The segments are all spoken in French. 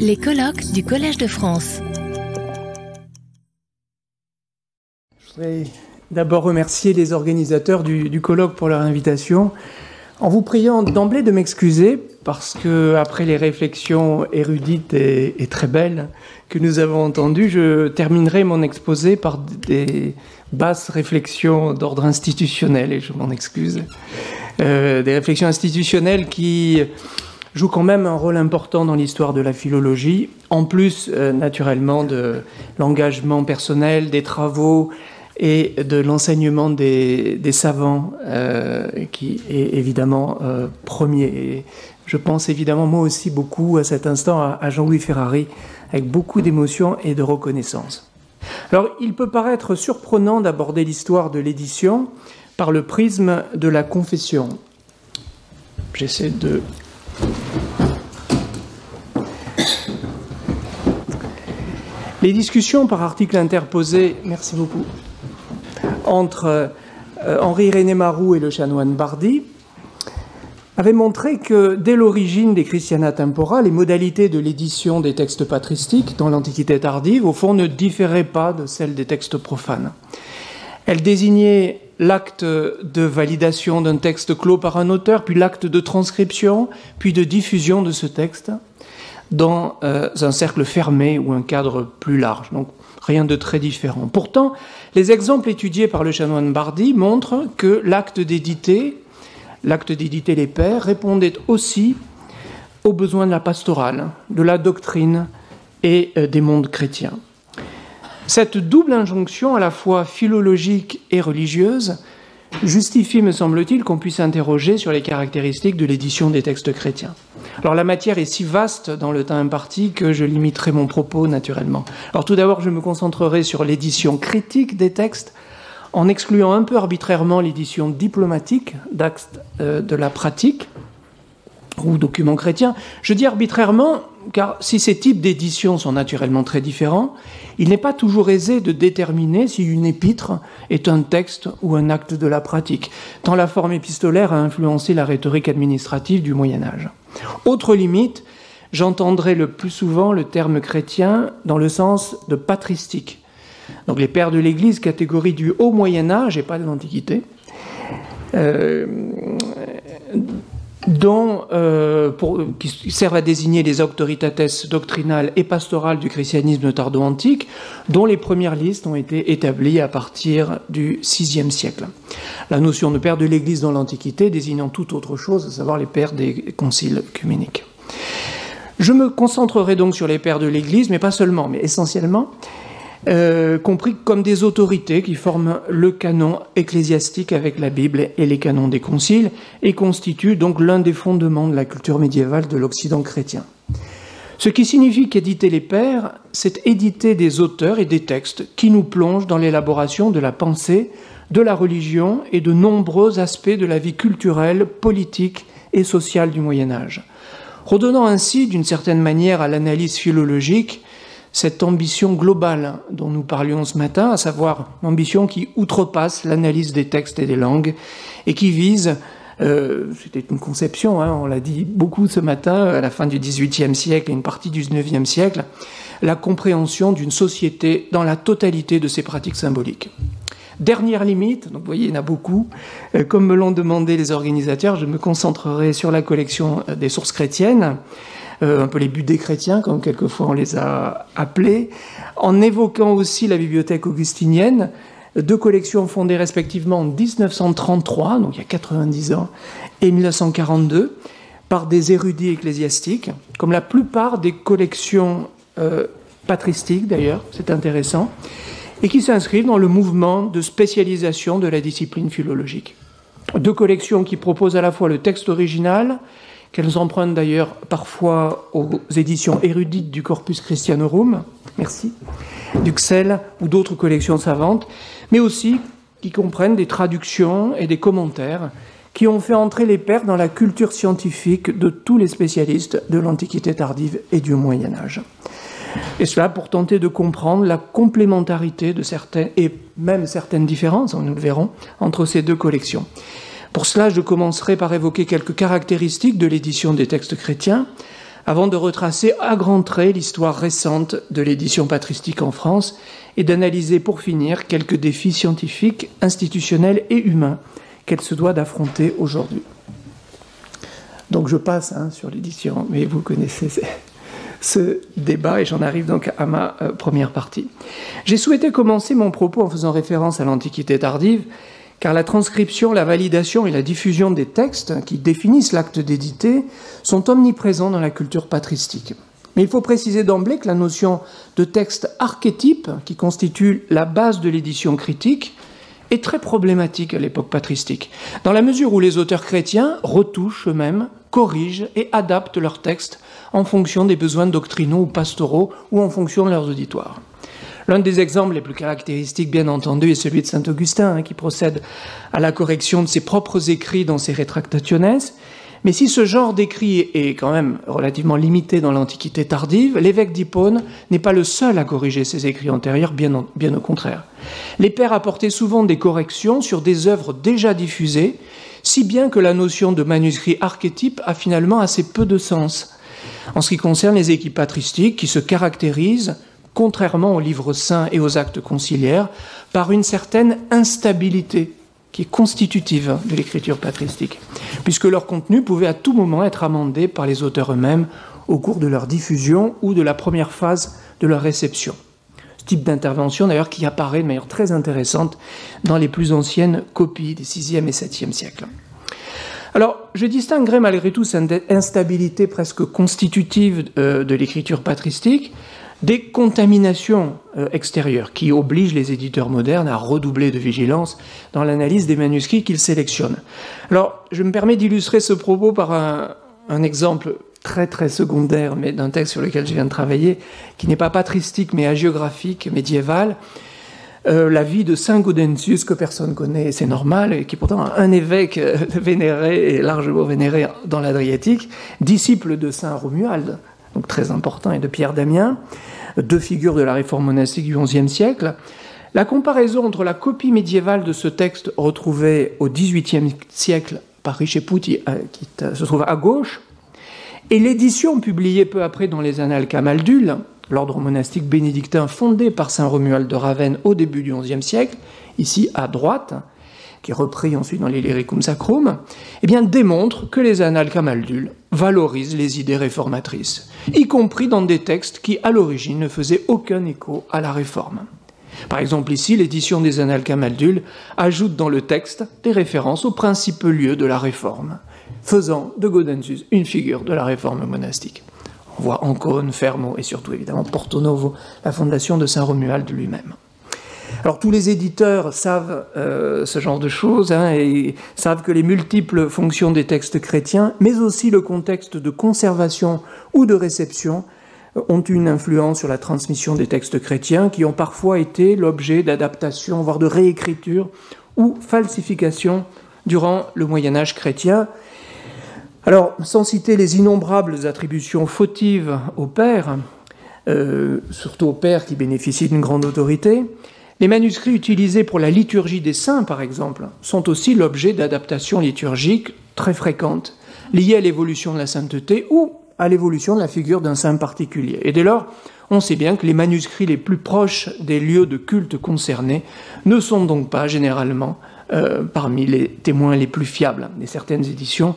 Les colloques du Collège de France. Je voudrais d'abord remercier les organisateurs du, colloque pour leur invitation, en vous priant d'emblée de m'excuser parce que après les réflexions érudites et, très belles que nous avons entendues, je terminerai mon exposé par des basses réflexions d'ordre institutionnel et je m'en excuse. Euh, des réflexions institutionnelles qui jouent quand même un rôle important dans l'histoire de la philologie, en plus euh, naturellement de l'engagement personnel, des travaux et de l'enseignement des, savants, euh, qui est évidemment premier. Et je pense évidemment moi aussi beaucoup à cet instant à Jean-Louis Ferrari, avec beaucoup d'émotion et de reconnaissance. Alors il peut paraître surprenant d'aborder l'histoire de l'édition par le prisme de la confession. J'essaie de... Les discussions par article interposé, merci beaucoup, entre euh, Henri René Marou et le chanoine Bardi avait montré que dès l'origine des Christiana Tempora, les modalités de l'édition des textes patristiques dans l'Antiquité tardive, au fond, ne différaient pas de celles des textes profanes. Elles désignaient l'acte de validation d'un texte clos par un auteur, puis l'acte de transcription, puis de diffusion de ce texte dans euh, un cercle fermé ou un cadre plus large. Donc rien de très différent. Pourtant, les exemples étudiés par le chanoine Bardi montrent que l'acte d'éditer l'acte d'éditer les pères, répondait aussi aux besoins de la pastorale, de la doctrine et euh, des mondes chrétiens. Cette double injonction, à la fois philologique et religieuse, justifie, me semble-t-il, qu'on puisse interroger sur les caractéristiques de l'édition des textes chrétiens. Alors la matière est si vaste dans le temps imparti que je limiterai mon propos naturellement. Alors tout d'abord, je me concentrerai sur l'édition critique des textes en excluant un peu arbitrairement l'édition diplomatique d'actes euh, de la pratique ou documents chrétiens. Je dis arbitrairement car si ces types d'éditions sont naturellement très différents, il n'est pas toujours aisé de déterminer si une épître est un texte ou un acte de la pratique, tant la forme épistolaire a influencé la rhétorique administrative du Moyen Âge. Autre limite, j'entendrai le plus souvent le terme chrétien dans le sens de patristique, donc les pères de l'Église, catégorie du haut Moyen Âge et pas de l'Antiquité, euh, dont, euh, qui servent à désigner les autoritates doctrinales et pastorales du christianisme tardo-antique, dont les premières listes ont été établies à partir du VIe siècle. La notion de père de l'Église dans l'Antiquité désignant tout autre chose, à savoir les pères des conciles œcuméniques. Je me concentrerai donc sur les pères de l'Église, mais pas seulement, mais essentiellement, euh, compris comme des autorités qui forment le canon ecclésiastique avec la Bible et les canons des conciles, et constituent donc l'un des fondements de la culture médiévale de l'Occident chrétien. Ce qui signifie qu'éditer les pères, c'est éditer des auteurs et des textes qui nous plongent dans l'élaboration de la pensée, de la religion et de nombreux aspects de la vie culturelle, politique et sociale du Moyen Âge, redonnant ainsi d'une certaine manière à l'analyse philologique cette ambition globale dont nous parlions ce matin, à savoir l'ambition qui outrepasse l'analyse des textes et des langues et qui vise, euh, c'était une conception, hein, on l'a dit beaucoup ce matin, à la fin du XVIIIe siècle et une partie du XIXe siècle, la compréhension d'une société dans la totalité de ses pratiques symboliques. Dernière limite, donc vous voyez, il y en a beaucoup. Euh, comme me l'ont demandé les organisateurs, je me concentrerai sur la collection euh, des sources chrétiennes. Euh, un peu les buts des chrétiens, comme quelquefois on les a appelés, en évoquant aussi la bibliothèque augustinienne, deux collections fondées respectivement en 1933, donc il y a 90 ans, et 1942, par des érudits ecclésiastiques, comme la plupart des collections euh, patristiques d'ailleurs, c'est intéressant, et qui s'inscrivent dans le mouvement de spécialisation de la discipline philologique. Deux collections qui proposent à la fois le texte original qu'elles empruntent d'ailleurs parfois aux éditions érudites du Corpus Christianorum, merci, d'Uxelles ou d'autres collections savantes, mais aussi qui comprennent des traductions et des commentaires qui ont fait entrer les pères dans la culture scientifique de tous les spécialistes de l'Antiquité tardive et du Moyen Âge. Et cela pour tenter de comprendre la complémentarité de certaines, et même certaines différences, nous le verrons, entre ces deux collections. Pour cela, je commencerai par évoquer quelques caractéristiques de l'édition des textes chrétiens, avant de retracer à grands traits l'histoire récente de l'édition patristique en France et d'analyser pour finir quelques défis scientifiques, institutionnels et humains qu'elle se doit d'affronter aujourd'hui. Donc je passe hein, sur l'édition, mais vous connaissez ce débat et j'en arrive donc à ma euh, première partie. J'ai souhaité commencer mon propos en faisant référence à l'Antiquité tardive, car la transcription, la validation et la diffusion des textes qui définissent l'acte d'éditer sont omniprésents dans la culture patristique. Mais il faut préciser d'emblée que la notion de texte archétype, qui constitue la base de l'édition critique, est très problématique à l'époque patristique, dans la mesure où les auteurs chrétiens retouchent eux-mêmes, corrigent et adaptent leurs textes en fonction des besoins doctrinaux ou pastoraux ou en fonction de leurs auditoires. L'un des exemples les plus caractéristiques, bien entendu, est celui de saint Augustin, hein, qui procède à la correction de ses propres écrits dans ses Retractationes. Mais si ce genre d'écrit est quand même relativement limité dans l'Antiquité tardive, l'évêque d'Hippone n'est pas le seul à corriger ses écrits antérieurs, bien, bien au contraire. Les pères apportaient souvent des corrections sur des œuvres déjà diffusées, si bien que la notion de manuscrit archétype a finalement assez peu de sens en ce qui concerne les équipes patristiques qui se caractérisent contrairement aux livres saints et aux actes conciliaires, par une certaine instabilité qui est constitutive de l'écriture patristique, puisque leur contenu pouvait à tout moment être amendé par les auteurs eux-mêmes au cours de leur diffusion ou de la première phase de leur réception. Ce type d'intervention, d'ailleurs, qui apparaît de manière très intéressante dans les plus anciennes copies des 6e et 7e siècles. Alors, je distinguerai malgré tout cette instabilité presque constitutive euh, de l'écriture patristique des contaminations euh, extérieures qui obligent les éditeurs modernes à redoubler de vigilance dans l'analyse des manuscrits qu'ils sélectionnent. Alors, je me permets d'illustrer ce propos par un, exemple très très secondaire, mais d'un texte sur lequel je viens de travailler, qui n'est pas patristique mais hagiographique, médiéval. Euh, la vie de Saint Gaudentius, que personne connaît, c'est normal, et qui est pourtant un évêque euh, vénéré et largement vénéré dans l'Adriatique, disciple de Saint Romuald, très important, et de Pierre Damien, deux figures de la réforme monastique du XIe siècle. La comparaison entre la copie médiévale de ce texte retrouvé au XVIIIe siècle par Richepouti, euh, qui se trouve à gauche, et l'édition publiée peu après dans les Annales Camaldule, l'ordre monastique bénédictin fondé par saint Romuald de Ravenne au début du XIe siècle, ici à droite, qui est repris ensuite dans les Lyricum Sacrum, eh bien, démontre que les annales Camaldule valorisent les idées réformatrices, y compris dans des textes qui, à l'origine, ne faisaient aucun écho à la réforme. Par exemple, ici, l'édition des Annales Camaldule ajoute dans le texte des références aux principaux lieux de la réforme, faisant de Gaudentius une figure de la réforme monastique. On voit Ancône, Fermo et surtout évidemment Porto Novo, la fondation de Saint Romuald lui-même. Alors tous les éditeurs savent euh, ce genre de choses hein, et savent que les multiples fonctions des textes chrétiens, mais aussi le contexte de conservation ou de réception, euh, ont une influence sur la transmission des textes chrétiens qui ont parfois été l'objet d'adaptation, voire de réécriture ou falsification durant le Moyen Âge chrétien. Alors, sans citer les innombrables attributions fautives au père, euh, surtout au père qui bénéficie d'une grande autorité, les manuscrits utilisés pour la liturgie des saints, par exemple, sont aussi l'objet d'adaptations liturgiques très fréquentes, liées à l'évolution de la sainteté ou à l'évolution de la figure d'un saint particulier. Et dès lors, on sait bien que les manuscrits les plus proches des lieux de culte concernés ne sont donc pas généralement euh, parmi les témoins les plus fiables. Et certaines éditions,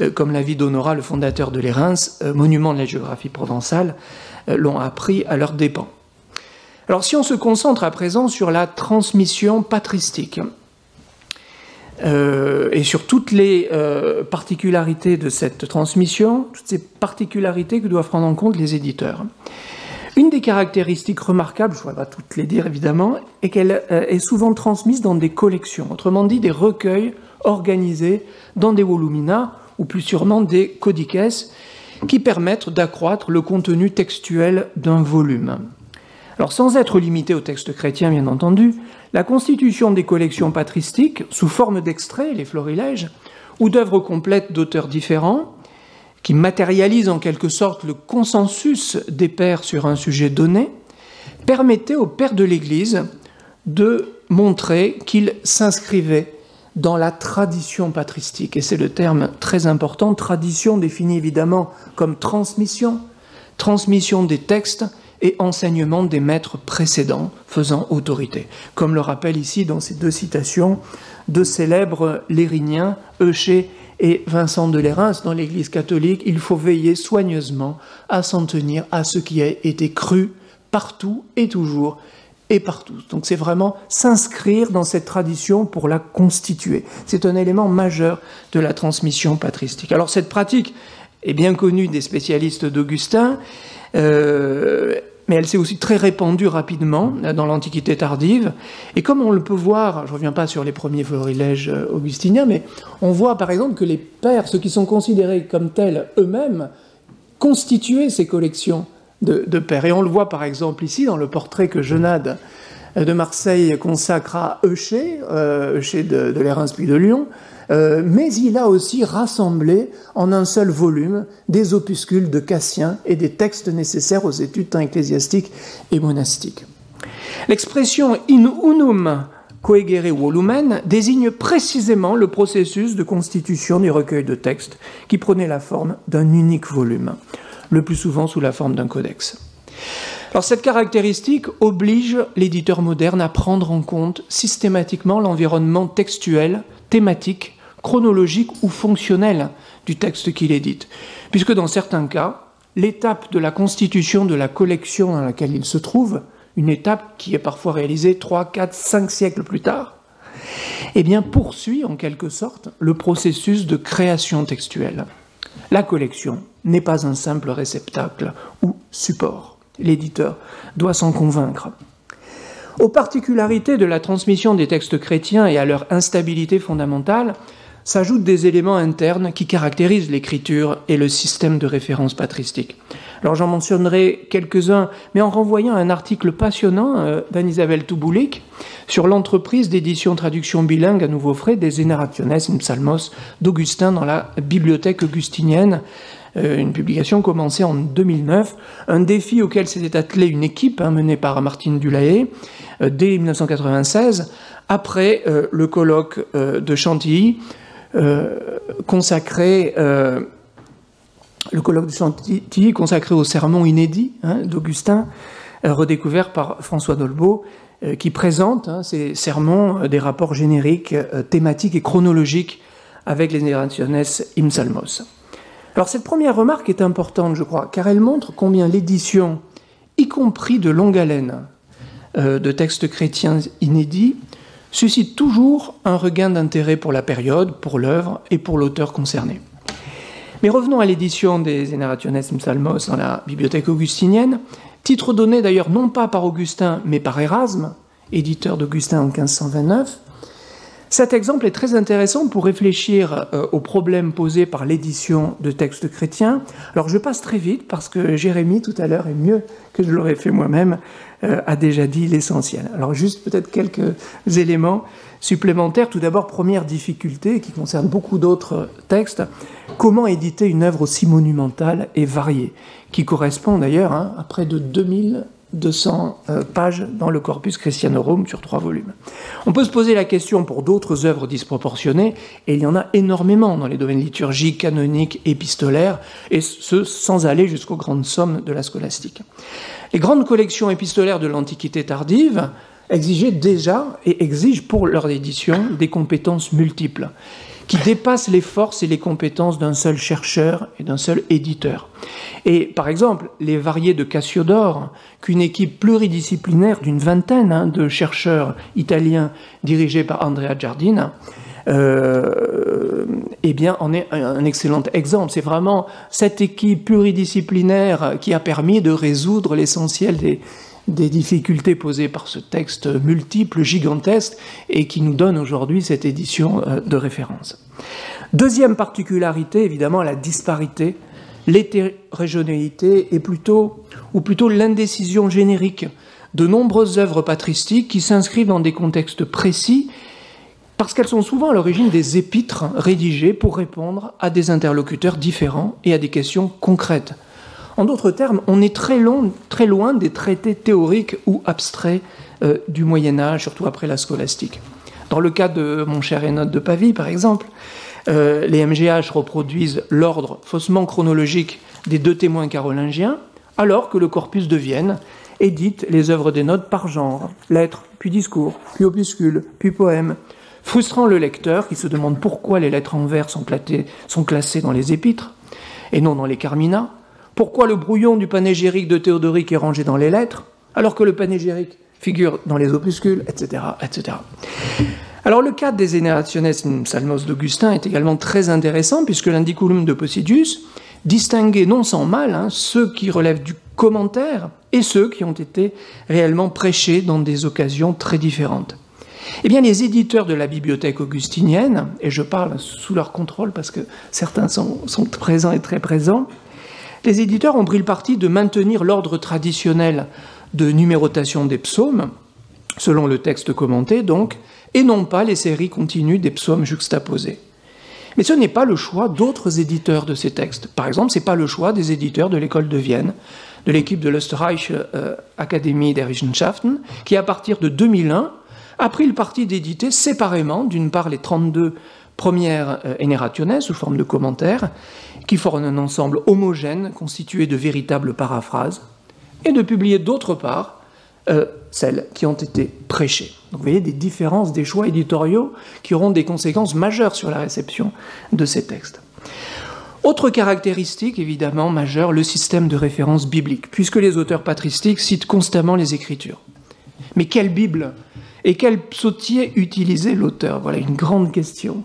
euh, comme la vie d'Honora, le fondateur de l'Érins, euh, monument de la géographie provençale, l'ont appris à leurs dépens. Alors si on se concentre à présent sur la transmission patristique euh, et sur toutes les euh, particularités de cette transmission, toutes ces particularités que doivent prendre en compte les éditeurs. Une des caractéristiques remarquables, je ne vais pas toutes les dire évidemment, est qu'elle euh, est souvent transmise dans des collections, autrement dit des recueils organisés dans des volumina, ou plus sûrement des codices, qui permettent d'accroître le contenu textuel d'un volume. Alors sans être limité au texte chrétien, bien entendu, la constitution des collections patristiques, sous forme d'extraits, les florilèges, ou d'œuvres complètes d'auteurs différents, qui matérialisent en quelque sorte le consensus des pères sur un sujet donné, permettait aux pères de l'Église de montrer qu'ils s'inscrivaient dans la tradition patristique. Et c'est le terme très important. Tradition définie évidemment comme transmission, transmission des textes et enseignement des maîtres précédents faisant autorité. Comme le rappelle ici dans ces deux citations deux célèbres lériniens, Eucher et Vincent de Lérins, dans l'Église catholique, il faut veiller soigneusement à s'en tenir à ce qui a été cru partout et toujours et partout. Donc c'est vraiment s'inscrire dans cette tradition pour la constituer. C'est un élément majeur de la transmission patristique. Alors cette pratique est bien connue des spécialistes d'Augustin. Euh, mais elle s'est aussi très répandue rapidement dans l'Antiquité tardive. Et comme on le peut voir, je ne reviens pas sur les premiers florilèges euh, augustiniens, mais on voit par exemple que les pères, ceux qui sont considérés comme tels eux-mêmes, constituaient ces collections de, pères. Et on le voit par exemple ici dans le portrait que Genade euh, de Marseille consacre à Eucher, euh, Eucher de, de puis de Lyon, euh, mais il a aussi rassemblé en un seul volume des opuscules de Cassien et des textes nécessaires aux études ecclésiastiques et monastiques. L'expression in unum coegere volumen désigne précisément le processus de constitution du recueil de textes qui prenait la forme d'un unique volume, le plus souvent sous la forme d'un codex. Alors cette caractéristique oblige l'éditeur moderne à prendre en compte systématiquement l'environnement textuel, thématique chronologique ou fonctionnel du texte qu'il édite, puisque dans certains cas, l'étape de la constitution de la collection dans laquelle il se trouve, une étape qui est parfois réalisée 3, 4, 5 siècles plus tard, eh bien poursuit en quelque sorte le processus de création textuelle. La collection n'est pas un simple réceptacle ou support. L'éditeur doit s'en convaincre. Aux particularités de la transmission des textes chrétiens et à leur instabilité fondamentale, s'ajoutent des éléments internes qui caractérisent l'écriture et le système de référence patristique. Alors j'en mentionnerai quelques-uns, mais en renvoyant à un article passionnant euh, d'Anne-Isabelle Touboulik sur l'entreprise d'édition traduction bilingue à nouveau frais des Generationes in Psalmos d'Augustin dans la bibliothèque augustinienne, euh, une publication commencée en 2009, un défi auquel s'était attelée une équipe hein, menée par Martine Dulahaye euh, dès 1996, après le colloque de Chantilly, consacré, euh, le colloque de Chantilly consacré au sermon inédit hein, d'Augustin, euh, redécouvert par François Dolbeau, qui présente hein, ces sermons, des rapports génériques, thématiques et chronologiques avec les Generationes Imsalmos. Alors cette première remarque est importante, je crois, car elle montre combien l'édition, y compris de longue haleine, de textes chrétiens inédits, suscite toujours un regain d'intérêt pour la période, pour l'œuvre et pour l'auteur concerné. Mais revenons à l'édition des Generationes Psalmos dans la bibliothèque augustinienne, titre donné d'ailleurs non pas par Augustin mais par Erasme, éditeur d'Augustin en 1529, cet exemple est très intéressant pour réfléchir euh, aux problèmes posés par l'édition de textes chrétiens. Alors je passe très vite parce que Jérémie tout à l'heure est mieux que je l'aurais fait moi-même, euh, a déjà dit l'essentiel. Alors juste peut-être quelques éléments supplémentaires. Tout d'abord, première difficulté qui concerne beaucoup d'autres textes, comment éditer une œuvre aussi monumentale et variée, qui correspond d'ailleurs hein, à près de 2000 200 euh, pages dans le Corpus Christianorum sur trois volumes. On peut se poser la question pour d'autres œuvres disproportionnées, et il y en a énormément dans les domaines liturgiques, canoniques, épistolaires, et ce sans aller jusqu'aux grandes sommes de la scolastique. Les grandes collections épistolaires de l'Antiquité tardive exigeaient déjà et exigent pour leur édition des compétences multiples qui dépasse les forces et les compétences d'un seul chercheur et d'un seul éditeur. Et par exemple, les variés de Cassiodore, qu'une équipe pluridisciplinaire d'une vingtaine hein, de chercheurs italiens dirigés par Andrea Giardina, euh, eh bien, en est un excellent exemple. C'est vraiment cette équipe pluridisciplinaire qui a permis de résoudre l'essentiel des, des difficultés posées par ce texte multiple, gigantesque, et qui nous donne aujourd'hui cette édition euh, de référence. Deuxième particularité, évidemment, la disparité, l'hétérogénéité, et ou plutôt l'indécision générique de nombreuses œuvres patristiques qui s'inscrivent dans des contextes précis parce qu'elles sont souvent à l'origine des épîtres rédigées pour répondre à des interlocuteurs différents et à des questions concrètes. En d'autres termes, on est très, loin des traités théoriques ou abstraits euh, du Moyen Âge, surtout après la scolastique. Dans le cas de mon cher Enote de Pavie, par exemple, euh, les MGH reproduisent l'ordre faussement chronologique des deux témoins carolingiens, alors que le corpus de Vienne édite les œuvres des notes par genre, lettres, puis discours, puis opuscules, puis poèmes, frustrant le lecteur qui se demande pourquoi les lettres en vers sont, classées dans les épîtres et non dans les carmina, pourquoi le brouillon du panégyrique de Théodoric est rangé dans les lettres, alors que le panégyrique figure dans les opuscules, etc. etc. Alors le cas des Generationes Salmos d'Augustin est également très intéressant puisque l'indiculum de Posidius distinguait non sans mal hein, ceux qui relèvent du commentaire et ceux qui ont été réellement prêchés dans des occasions très différentes. Eh bien, les éditeurs de la bibliothèque augustinienne, et je parle sous leur contrôle parce que certains sont présents et très présents, les éditeurs ont pris le parti de maintenir l'ordre traditionnel de numérotation des psaumes, selon le texte commenté donc, et non pas les séries continues des psaumes juxtaposés. Mais ce n'est pas le choix d'autres éditeurs de ces textes. Par exemple, ce n'est pas le choix des éditeurs de l'école de Vienne, de l'équipe de l'Österreich euh, Academy der Wissenschaften, qui à partir de 2001 a pris le parti d'éditer séparément, d'une part, les 32 premières euh, sous forme de commentaires, qui forment un ensemble homogène constitué de véritables paraphrases, et de publier d'autre part euh, celles qui ont été prêchées. Donc vous voyez des différences des choix éditoriaux qui auront des conséquences majeures sur la réception de ces textes. Autre caractéristique évidemment majeure, le système de référence biblique, puisque les auteurs patristiques citent constamment les Écritures. Mais quelle Bible et quel psautier utilisait l'auteur? Voilà une grande question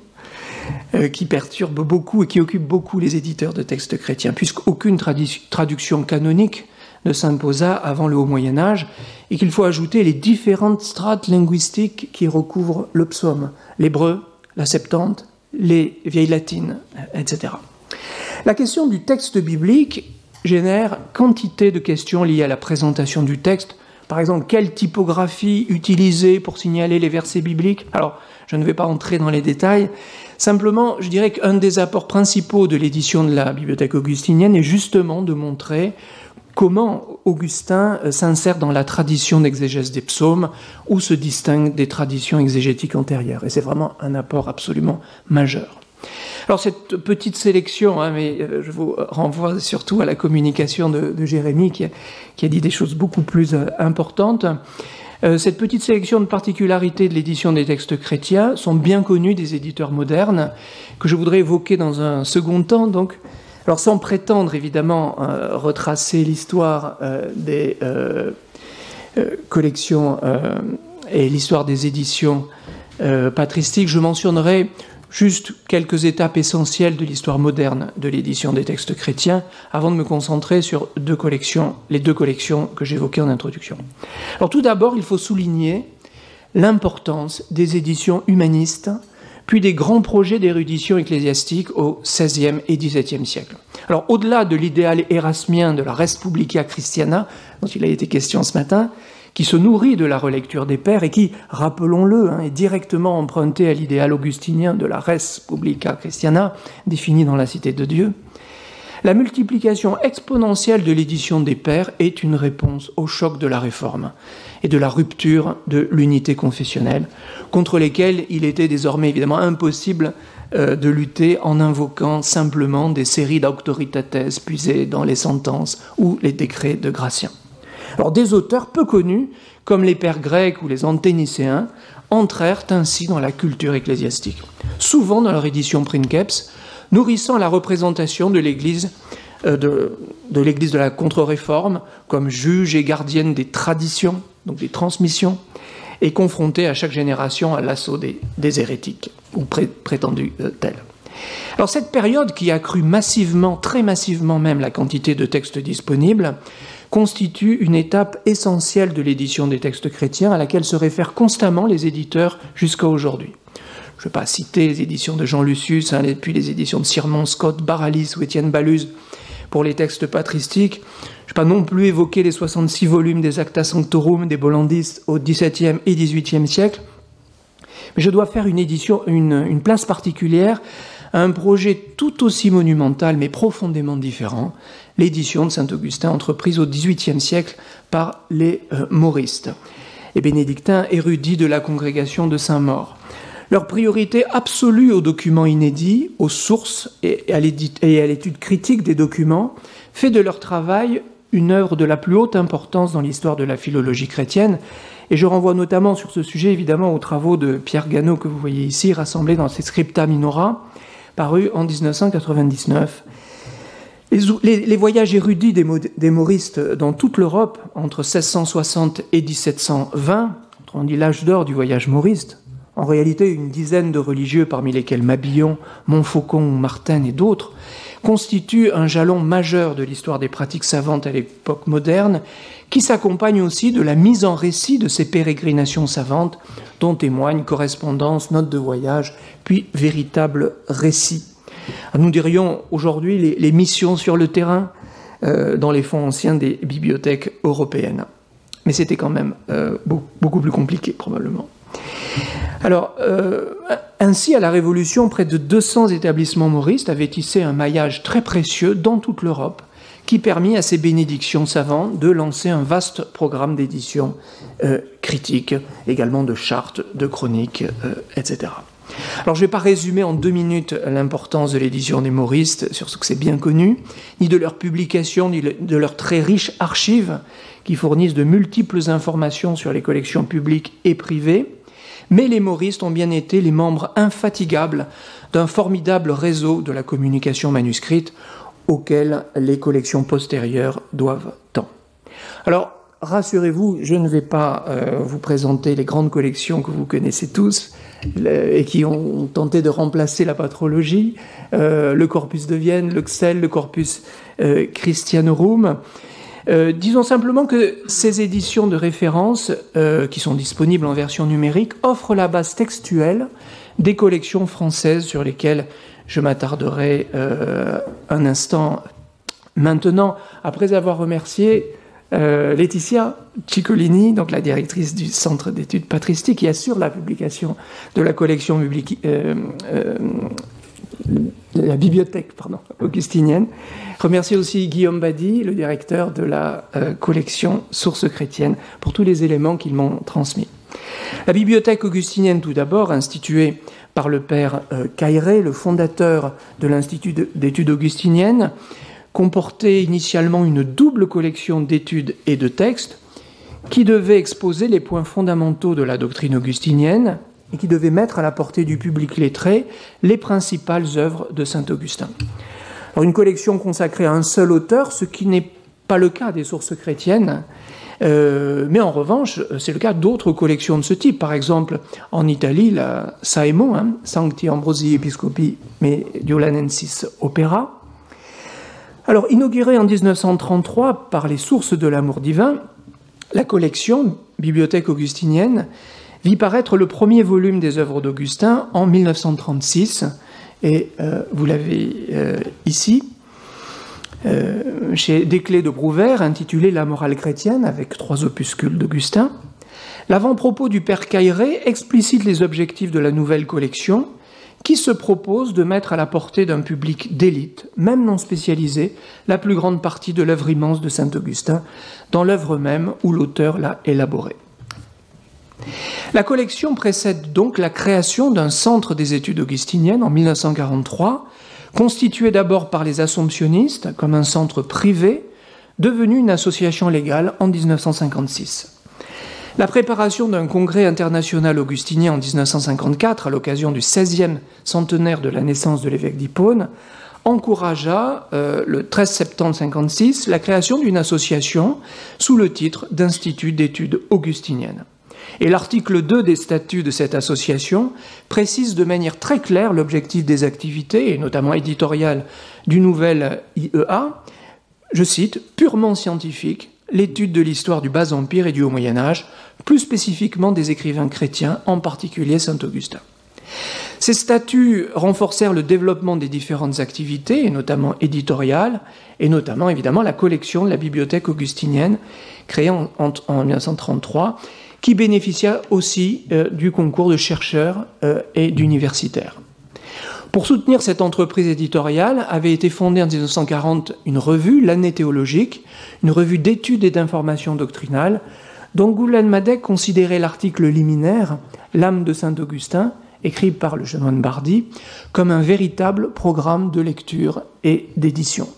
qui perturbe beaucoup et qui occupe beaucoup les éditeurs de textes chrétiens, puisqu'aucune traduction canonique ne s'imposa avant le Haut Moyen Âge, et qu'il faut ajouter les différentes strates linguistiques qui recouvrent le psaume, l'hébreu, la septante, les vieilles latines, etc. La question du texte biblique génère quantité de questions liées à la présentation du texte, par exemple, quelle typographie utiliser pour signaler les versets bibliques? Alors, je ne vais pas entrer dans les détails. Simplement, je dirais qu'un des apports principaux de l'édition de la bibliothèque augustinienne est justement de montrer comment Augustin euh, s'insère dans la tradition d'exégèse des psaumes ou se distingue des traditions exégétiques antérieures. Et c'est vraiment un apport absolument majeur. Alors cette petite sélection, hein, mais euh, je vous renvoie surtout à la communication de, Jérémie qui a, dit des choses beaucoup plus euh, importantes. Euh, cette petite sélection de particularités de l'édition des textes chrétiens sont bien connues des éditeurs modernes, que je voudrais évoquer dans un second temps. Donc, alors sans prétendre évidemment retracer l'histoire des collections et l'histoire des éditions patristiques, je mentionnerai Juste quelques étapes essentielles de l'histoire moderne de l'édition des textes chrétiens avant de me concentrer sur les deux collections que j'évoquais en introduction. Alors tout d'abord, il faut souligner l'importance des éditions humanistes, puis des grands projets d'érudition ecclésiastique au XVIe et XVIIe siècle. Alors au-delà de l'idéal érasmien de la Res Publica Christiana, dont il a été question ce matin, qui se nourrit de la relecture des pères et qui, rappelons-le, hein, est directement emprunté à l'idéal augustinien de la res publica christiana, défini dans la Cité de Dieu, la multiplication exponentielle de l'édition des pères est une réponse au choc de la réforme et de la rupture de l'unité confessionnelle, contre lesquelles il était désormais évidemment impossible euh, de lutter en invoquant simplement des séries d'autoritates puisées dans les sentences ou les décrets de Gratien. Alors des auteurs peu connus, comme les pères grecs ou les anténicéens, entrèrent ainsi dans la culture ecclésiastique, souvent dans leur édition princeps, nourrissant la représentation de l'Église euh, de, la contre-réforme comme juge et gardienne des traditions, donc des transmissions, et confrontée à chaque génération à l'assaut des, hérétiques, ou prétendus euh, tels. Alors cette période qui a massivement, très massivement même, la quantité de textes disponibles, constitue une étape essentielle de l'édition des textes chrétiens à laquelle se réfèrent constamment les éditeurs jusqu'à aujourd'hui. Je ne vais pas citer les éditions de Jean Lucius, hein, puis les éditions de Sirmon, Scott, Baralis ou Étienne Baluse pour les textes patristiques. Je ne vais pas non plus évoquer les 66 volumes des Acta Sanctorum des Bollandistes au XVIIe et XVIIIe siècle. Mais je dois faire une, édition, une place particulière à un projet tout aussi monumental mais profondément différent, l'édition de Saint-Augustin entreprise au XVIIIe siècle par les euh, Mauristes. les bénédictins érudits de la congrégation de Saint-Maur. Leur priorité absolue aux documents inédits, aux sources et à l'étude critique des documents fait de leur travail une œuvre de la plus haute importance dans l'histoire de la philologie chrétienne. Et je renvoie notamment sur ce sujet évidemment aux travaux de Pierre Gannot que vous voyez ici, rassemblés dans ses Scripta Minora, parus en 1999. Les, voyages érudits des, des mauristes dans toute l'Europe entre 1660 et 1720, on dit l'âge d'or du voyage mauriste, en réalité une dizaine de religieux, parmi lesquels Mabillon, Montfaucon, Martin et d'autres, constituent un jalon majeur de l'histoire des pratiques savantes à l'époque moderne, qui s'accompagne aussi de la mise en récit de ces pérégrinations savantes, dont témoignent correspondances, notes de voyage, puis véritables récits. Nous dirions aujourd'hui les, missions sur le terrain euh, dans les fonds anciens des bibliothèques européennes. Mais c'était quand même euh, beaucoup plus compliqué probablement. Alors, euh, ainsi, à la Révolution, près de 200 établissements mauristes avaient tissé un maillage très précieux dans toute l'Europe qui permit à ces bénédictions savantes de lancer un vaste programme d'édition critique, également de chartes, de chroniques, etc. Alors je ne vais pas résumer en deux minutes l'importance de l'édition des Mauristes, sur ce que c'est bien connu, ni de leurs publications, ni de leurs très riches archives qui fournissent de multiples informations sur les collections publiques et privées, mais les Mauristes ont bien été les membres infatigables d'un formidable réseau de la communication manuscrite auquel les collections postérieures doivent tant. Alors, rassurez-vous, je ne vais pas euh, vous présenter les grandes collections que vous connaissez tous et qui ont tenté de remplacer la patrologie, euh, le corpus de Vienne, le XEL, le corpus euh, Christianorum. Euh, disons simplement que ces éditions de référence, qui sont disponibles en version numérique, offrent la base textuelle des collections françaises sur lesquelles je m'attarderai un instant maintenant, après avoir remercié Laetitia Ciccolini, donc la directrice du Centre d'études patristiques, qui assure la publication de la collection publique, la bibliothèque pardon, augustinienne. Remercier aussi Guillaume Badi, le directeur de la euh, collection Sources chrétiennes, pour tous les éléments qu'ils m'ont transmis. La bibliothèque augustinienne, tout d'abord, instituée par le père euh, Cailleret, le fondateur de l'Institut d'études augustiniennes, comportait initialement une double collection d'études et de textes qui devait exposer les points fondamentaux de la doctrine augustinienne, et qui devait mettre à la portée du public lettré les principales œuvres de saint Augustin. une collection consacrée à un seul auteur, ce qui n'est pas le cas des sources chrétiennes, euh, mais en revanche, c'est le cas d'autres collections de ce type. Par exemple, en Italie, la Saemo, hein, Sancti Ambrosi Episcopi Mediolanensis Opera. Alors, inaugurée en 1933 par les sources de l'amour divin, la collection Bibliothèque augustinienne vit paraître le premier volume des œuvres d'Augustin en 1936, et euh, vous l'avez euh, ici, euh, chez Desclés de Brouvert, intitulé La morale chrétienne, avec trois opuscules d'Augustin. L'avant-propos du père Cailleret explicite les objectifs de la nouvelle collection, qui se propose de mettre à la portée d'un public d'élite, même non spécialisé, la plus grande partie de l'œuvre immense de saint Augustin, dans l'œuvre même où l'auteur l'a élaborée. La collection précède donc la création d'un centre des études augustiniennes en 1943, constitué d'abord par les assomptionnistes comme un centre privé, devenu une association légale en 1956. La préparation d'un congrès international augustinien en 1954, à l'occasion du 16e centenaire de la naissance de l'évêque d'Hippone, encouragea, euh, le 13 septembre 1956, la création d'une association sous le titre d'Institut d'études augustiniennes. Et l'article 2 des statuts de cette association précise de manière très claire l'objectif des activités, et notamment éditoriales, du nouvel IEA, je cite, purement scientifique, l'étude de l'histoire du Bas Empire et du Haut Moyen Âge, plus spécifiquement des écrivains chrétiens, en particulier Saint Augustin. Ces statuts renforcèrent le développement des différentes activités, et notamment éditoriales, et notamment évidemment la collection de la bibliothèque augustinienne, créée en, en 1933, qui bénéficia aussi euh, du concours de chercheurs euh, et d'universitaires. Pour soutenir cette entreprise éditoriale, avait été fondée en 1940 une revue, l'année théologique, une revue d'études et d'informations doctrinales, dont Goulen Madec considérait l'article liminaire, L'âme de saint Augustin, écrit par le chanoine Bardi, comme un véritable programme de lecture et d'édition.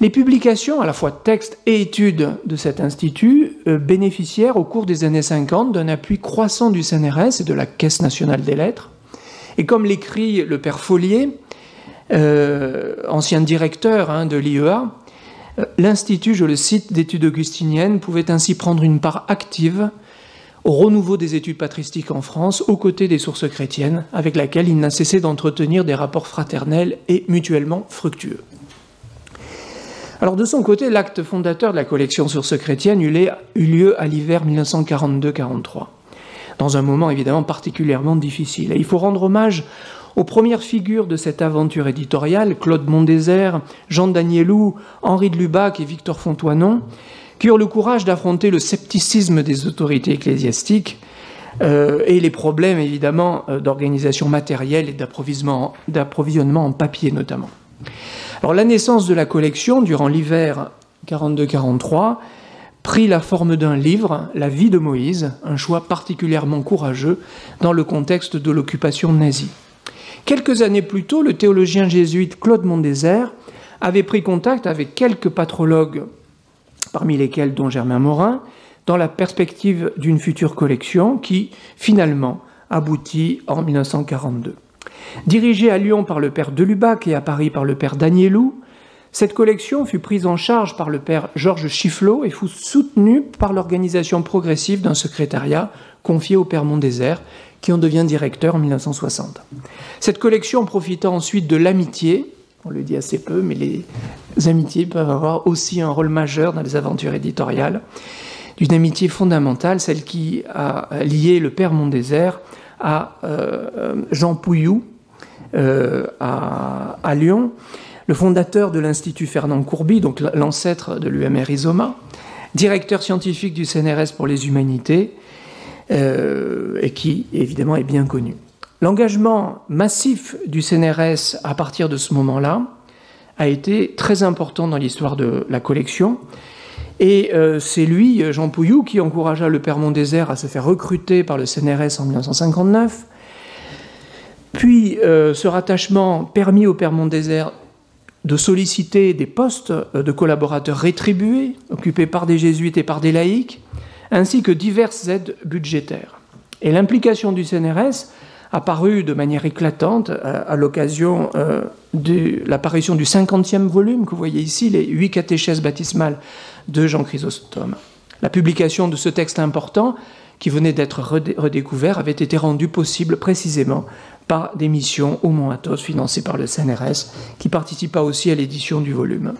Les publications, à la fois textes et études de cet institut, euh, bénéficièrent au cours des années 50 d'un appui croissant du CNRS et de la Caisse nationale des lettres. Et comme l'écrit le père Follier, euh, ancien directeur hein, de l'IEA, euh, l'Institut, je le cite, d'études augustiniennes pouvait ainsi prendre une part active au renouveau des études patristiques en France, aux côtés des sources chrétiennes, avec laquelle il n'a cessé d'entretenir des rapports fraternels et mutuellement fructueux. Alors de son côté, l'acte fondateur de la collection Sources chrétiennes eut lieu à l'hiver 1942-43, dans un moment évidemment particulièrement difficile. Il faut rendre hommage aux premières figures de cette aventure éditoriale, Claude Mondésert, Jean Danielou, Henri de Lubac et Victor Fontoinon, qui eurent le courage d'affronter le scepticisme des autorités ecclésiastiques euh, et les problèmes évidemment euh, d'organisation matérielle et d'approvisionnement en papier notamment. Alors la naissance de la collection durant l'hiver 42-43 prit la forme d'un livre, La vie de Moïse, un choix particulièrement courageux dans le contexte de l'occupation nazie. Quelques années plus tôt, le théologien jésuite Claude Mondésert avait pris contact avec quelques patrologues, parmi lesquels dont Germain Morin, dans la perspective d'une future collection qui, finalement, aboutit en 1942. Dirigée à Lyon par le père Delubac et à Paris par le père Danielou, cette collection fut prise en charge par le père Georges Chifflot et fut soutenue par l'organisation progressive d'un secrétariat confié au père Mondésert, qui en devient directeur en 1960. Cette collection profita ensuite de l'amitié, on le dit assez peu, mais les amitiés peuvent avoir aussi un rôle majeur dans les aventures éditoriales, d'une amitié fondamentale, celle qui a lié le père Mondésert à euh, Jean Pouillou euh, à, Lyon, le fondateur de l'Institut Fernand Courby, donc l'ancêtre de l'UMR Isoma, directeur scientifique du CNRS pour les humanités, euh, et qui évidemment est bien connu. L'engagement massif du CNRS à partir de ce moment-là a été très important dans l'histoire de la collection. Et euh, c'est lui, Jean Pouillou, qui encouragea le Père Mondésert à se faire recruter par le CNRS en 1959. Puis euh, ce rattachement permit au Père Mondésert de solliciter des postes euh, de collaborateurs rétribués, occupés par des jésuites et par des laïcs, ainsi que diverses aides budgétaires. Et l'implication du CNRS apparu de manière éclatante à, l'occasion de l'apparition du 50e volume que vous voyez ici, les huit catéchèses baptismales de Jean Chrysostome. La publication de ce texte important, qui venait d'être redécouvert, avait été rendue possible précisément par des missions au Mont Athos financées par le CNRS, qui participa aussi à l'édition du volume.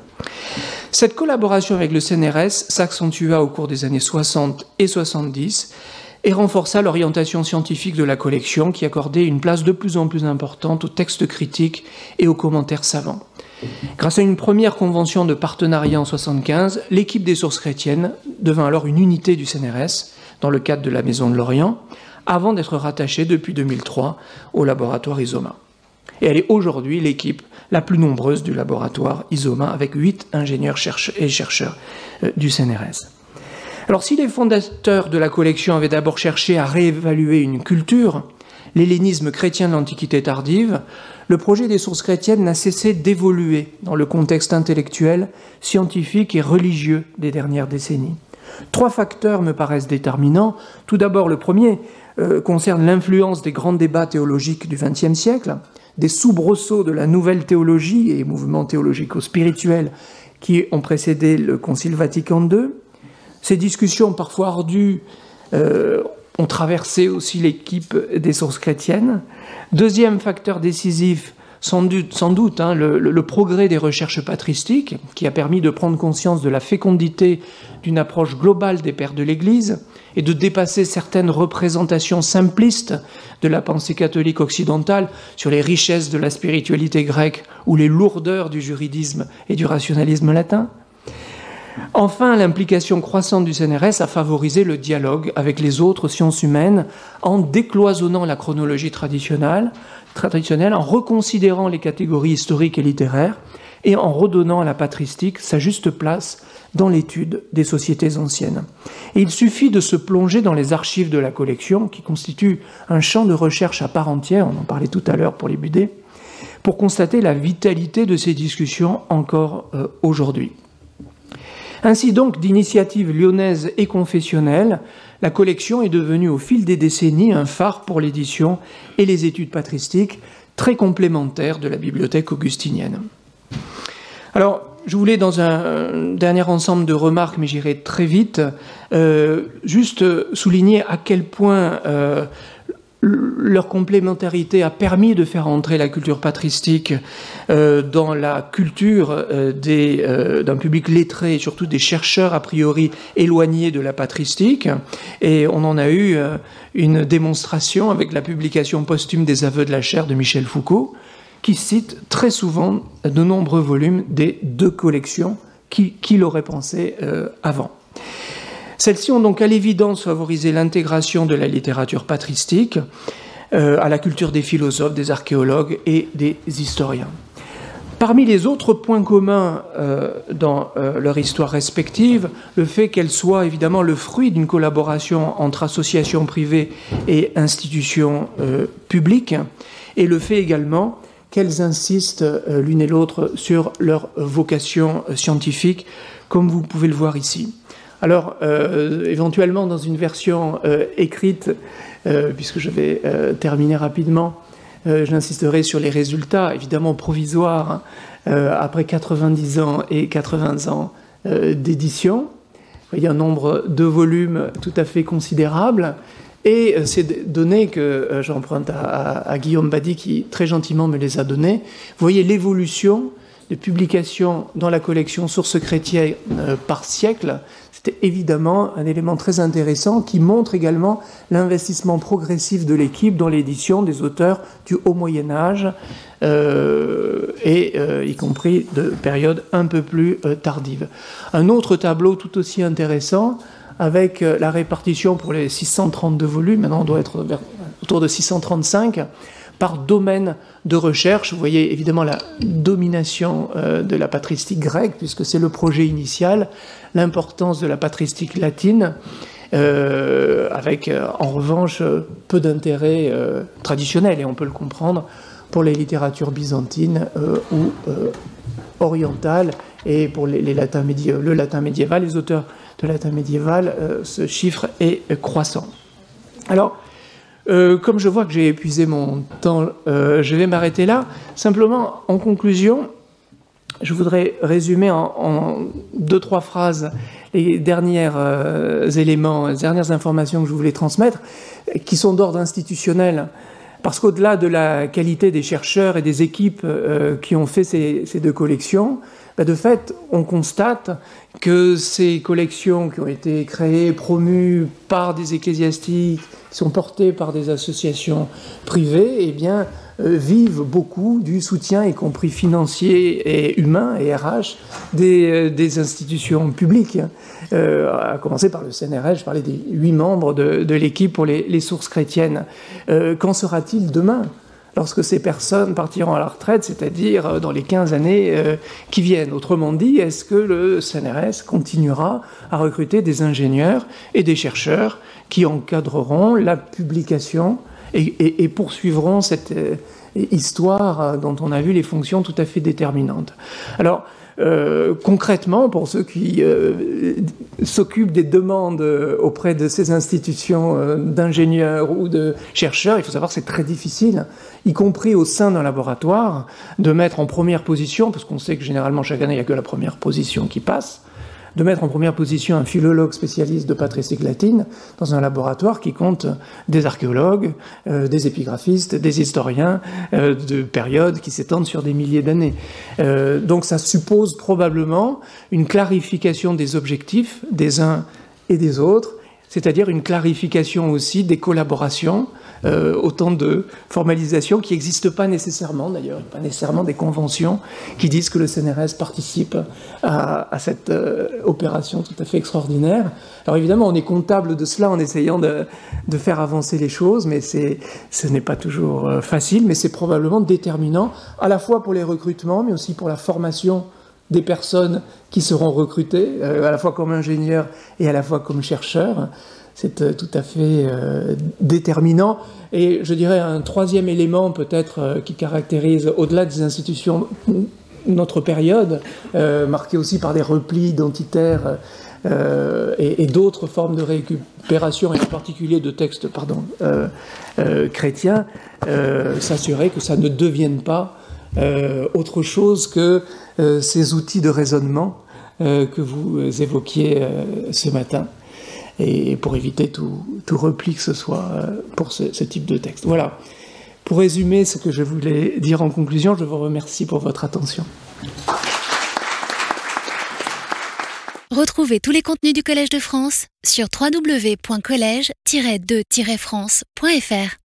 Cette collaboration avec le CNRS s'accentua au cours des années 60 et 70 et renforça l'orientation scientifique de la collection qui accordait une place de plus en plus importante aux textes critiques et aux commentaires savants. Grâce à une première convention de partenariat en 1975, l'équipe des sources chrétiennes devint alors une unité du CNRS dans le cadre de la Maison de l'Orient, avant d'être rattachée depuis 2003 au laboratoire Isoma. Et elle est aujourd'hui l'équipe la plus nombreuse du laboratoire Isoma, avec huit ingénieurs et chercheurs euh, du CNRS. Alors si les fondateurs de la collection avaient d'abord cherché à réévaluer une culture, l'hellénisme chrétien de l'Antiquité tardive, le projet des sources chrétiennes n'a cessé d'évoluer dans le contexte intellectuel, scientifique et religieux des dernières décennies. Trois facteurs me paraissent déterminants. Tout d'abord, le premier euh, concerne l'influence des grands débats théologiques du XXe siècle, des soubresauts de la nouvelle théologie et mouvements théologico-spirituels qui ont précédé le Concile Vatican II. Ces discussions parfois ardues euh, ont traversé aussi l'équipe des sources chrétiennes. Deuxième facteur décisif, sans doute, hein, le, progrès des recherches patristiques, qui a permis de prendre conscience de la fécondité d'une approche globale des pères de l'Église et de dépasser certaines représentations simplistes de la pensée catholique occidentale sur les richesses de la spiritualité grecque ou les lourdeurs du juridisme et du rationalisme latin. Enfin, l'implication croissante du CNRS a favorisé le dialogue avec les autres sciences humaines en décloisonnant la chronologie traditionnelle, traditionnelle en reconsidérant les catégories historiques et littéraires et en redonnant à la patristique sa juste place dans l'étude des sociétés anciennes. Et il suffit de se plonger dans les archives de la collection, qui constituent un champ de recherche à part entière, on en parlait tout à l'heure pour les budets, pour constater la vitalité de ces discussions encore euh, aujourd'hui. Ainsi donc, d'initiative lyonnaise et confessionnelle, la collection est devenue au fil des décennies un phare pour l'édition et les études patristiques, très complémentaires de la bibliothèque augustinienne. Alors, je voulais, dans un dernier ensemble de remarques, mais j'irai très vite, euh, juste souligner à quel point euh, leur complémentarité a permis de faire entrer la culture patristique euh, dans la culture euh, euh, d'un public lettré et surtout des chercheurs a priori éloignés de la patristique. Et on en a eu une démonstration avec la publication posthume des aveux de la chair de Michel Foucault, qui cite très souvent de nombreux volumes des deux collections qu'il aurait pensé avant. Celles-ci ont donc à l'évidence favorisé l'intégration de la littérature patristique euh, à la culture des philosophes, des archéologues et des historiens. Parmi les autres points communs euh, dans euh, leur histoire respective, le fait qu'elles soient évidemment le fruit d'une collaboration entre associations privées et institutions publiques, et le fait également qu'elles insistent l'une et l'autre sur leur vocation scientifique, comme vous pouvez le voir ici. Alors, euh, éventuellement, dans une version euh, écrite, euh, puisque je vais terminer rapidement, j'insisterai sur les résultats, évidemment provisoires, hein, après 90 ans et 80 ans d'édition. Il y a un nombre de volumes tout à fait considérable. Et ces données que j'emprunte à, Guillaume Badi, qui très gentiment me les a données, vous voyez l'évolution de publications dans la collection Sources chrétiennes par siècle évidemment un élément très intéressant qui montre également l'investissement progressif de l'équipe dans l'édition des auteurs du Haut Moyen Âge, euh, et euh, y compris de périodes un peu plus euh, tardives. Un autre tableau tout aussi intéressant, avec la répartition pour les 632 volumes, maintenant on doit être autour de 635, par domaine de recherche. Vous voyez évidemment la domination de la patristique grecque, puisque c'est le projet initial, l'importance de la patristique latine, euh, avec euh, en revanche peu d'intérêt traditionnel, et on peut le comprendre, pour les littératures byzantines ou orientales, et pour les, latins le latin médiéval, les auteurs de latin médiéval, ce chiffre est croissant. Alors, euh, comme je vois que j'ai épuisé mon temps, euh, je vais m'arrêter là. Simplement, en conclusion, je voudrais résumer en, deux, trois phrases les derniers euh, éléments, les dernières informations que je voulais transmettre, qui sont d'ordre institutionnel. Parce qu'au-delà de la qualité des chercheurs et des équipes qui ont fait ces, deux collections, bah, de fait, on constate que ces collections qui ont été créées, promues par des ecclésiastiques, sont portées par des associations privées, eh bien, euh, vivent beaucoup du soutien, y compris financier et humain et RH, des, euh, institutions publiques. Hein. Euh, à commencer par le CNRS, je parlais des huit membres de, l'équipe pour les, les, sources chrétiennes. Qu'en sera-t-il demain? Lorsque ces personnes partiront à la retraite, c'est-à-dire euh, dans les 15 années euh, qui viennent. Autrement dit, est-ce que le CNRS continuera à recruter des ingénieurs et des chercheurs qui encadreront la publication et, poursuivront cette euh, histoire dont on a vu les fonctions tout à fait déterminantes? Alors, euh, concrètement, pour ceux qui euh, s'occupent des demandes auprès de ces institutions euh, d'ingénieurs ou de chercheurs, il faut savoir que c'est très difficile, y compris au sein d'un laboratoire, de mettre en première position, parce qu'on sait que généralement chaque année il n'y a que la première position qui passe, de mettre en première position un philologue spécialiste de patristique latine dans un laboratoire qui compte des archéologues, euh, des épigraphistes, des historiens euh, de périodes qui s'étendent sur des milliers d'années. Euh, donc ça suppose probablement une clarification des objectifs des uns et des autres, c'est-à-dire une clarification aussi des collaborations euh, autant de formalisations qui n'existent pas nécessairement d'ailleurs, pas nécessairement des conventions qui disent que le CNRS participe à, cette euh, opération tout à fait extraordinaire. Alors évidemment, on est comptable de cela en essayant de, faire avancer les choses, mais ce n'est pas toujours euh, facile, mais c'est probablement déterminant à la fois pour les recrutements, mais aussi pour la formation des personnes qui seront recrutées, à la fois comme ingénieurs et à la fois comme chercheurs c'est euh, tout à fait euh, déterminant. Et je dirais un troisième élément peut-être euh, qui caractérise, au-delà des institutions, notre période, marquée aussi par des replis identitaires et, d'autres formes de récupération, et en particulier de textes chrétiens, s'assurer que ça ne devienne pas autre chose que ces outils de raisonnement que vous évoquiez ce matin et pour éviter tout, repli que ce soit euh, pour ce, type de texte. Voilà. Pour résumer ce que je voulais dire en conclusion, je vous remercie pour votre attention. Retrouvez tous les contenus du Collège de France sur www.colège-2-france.fr.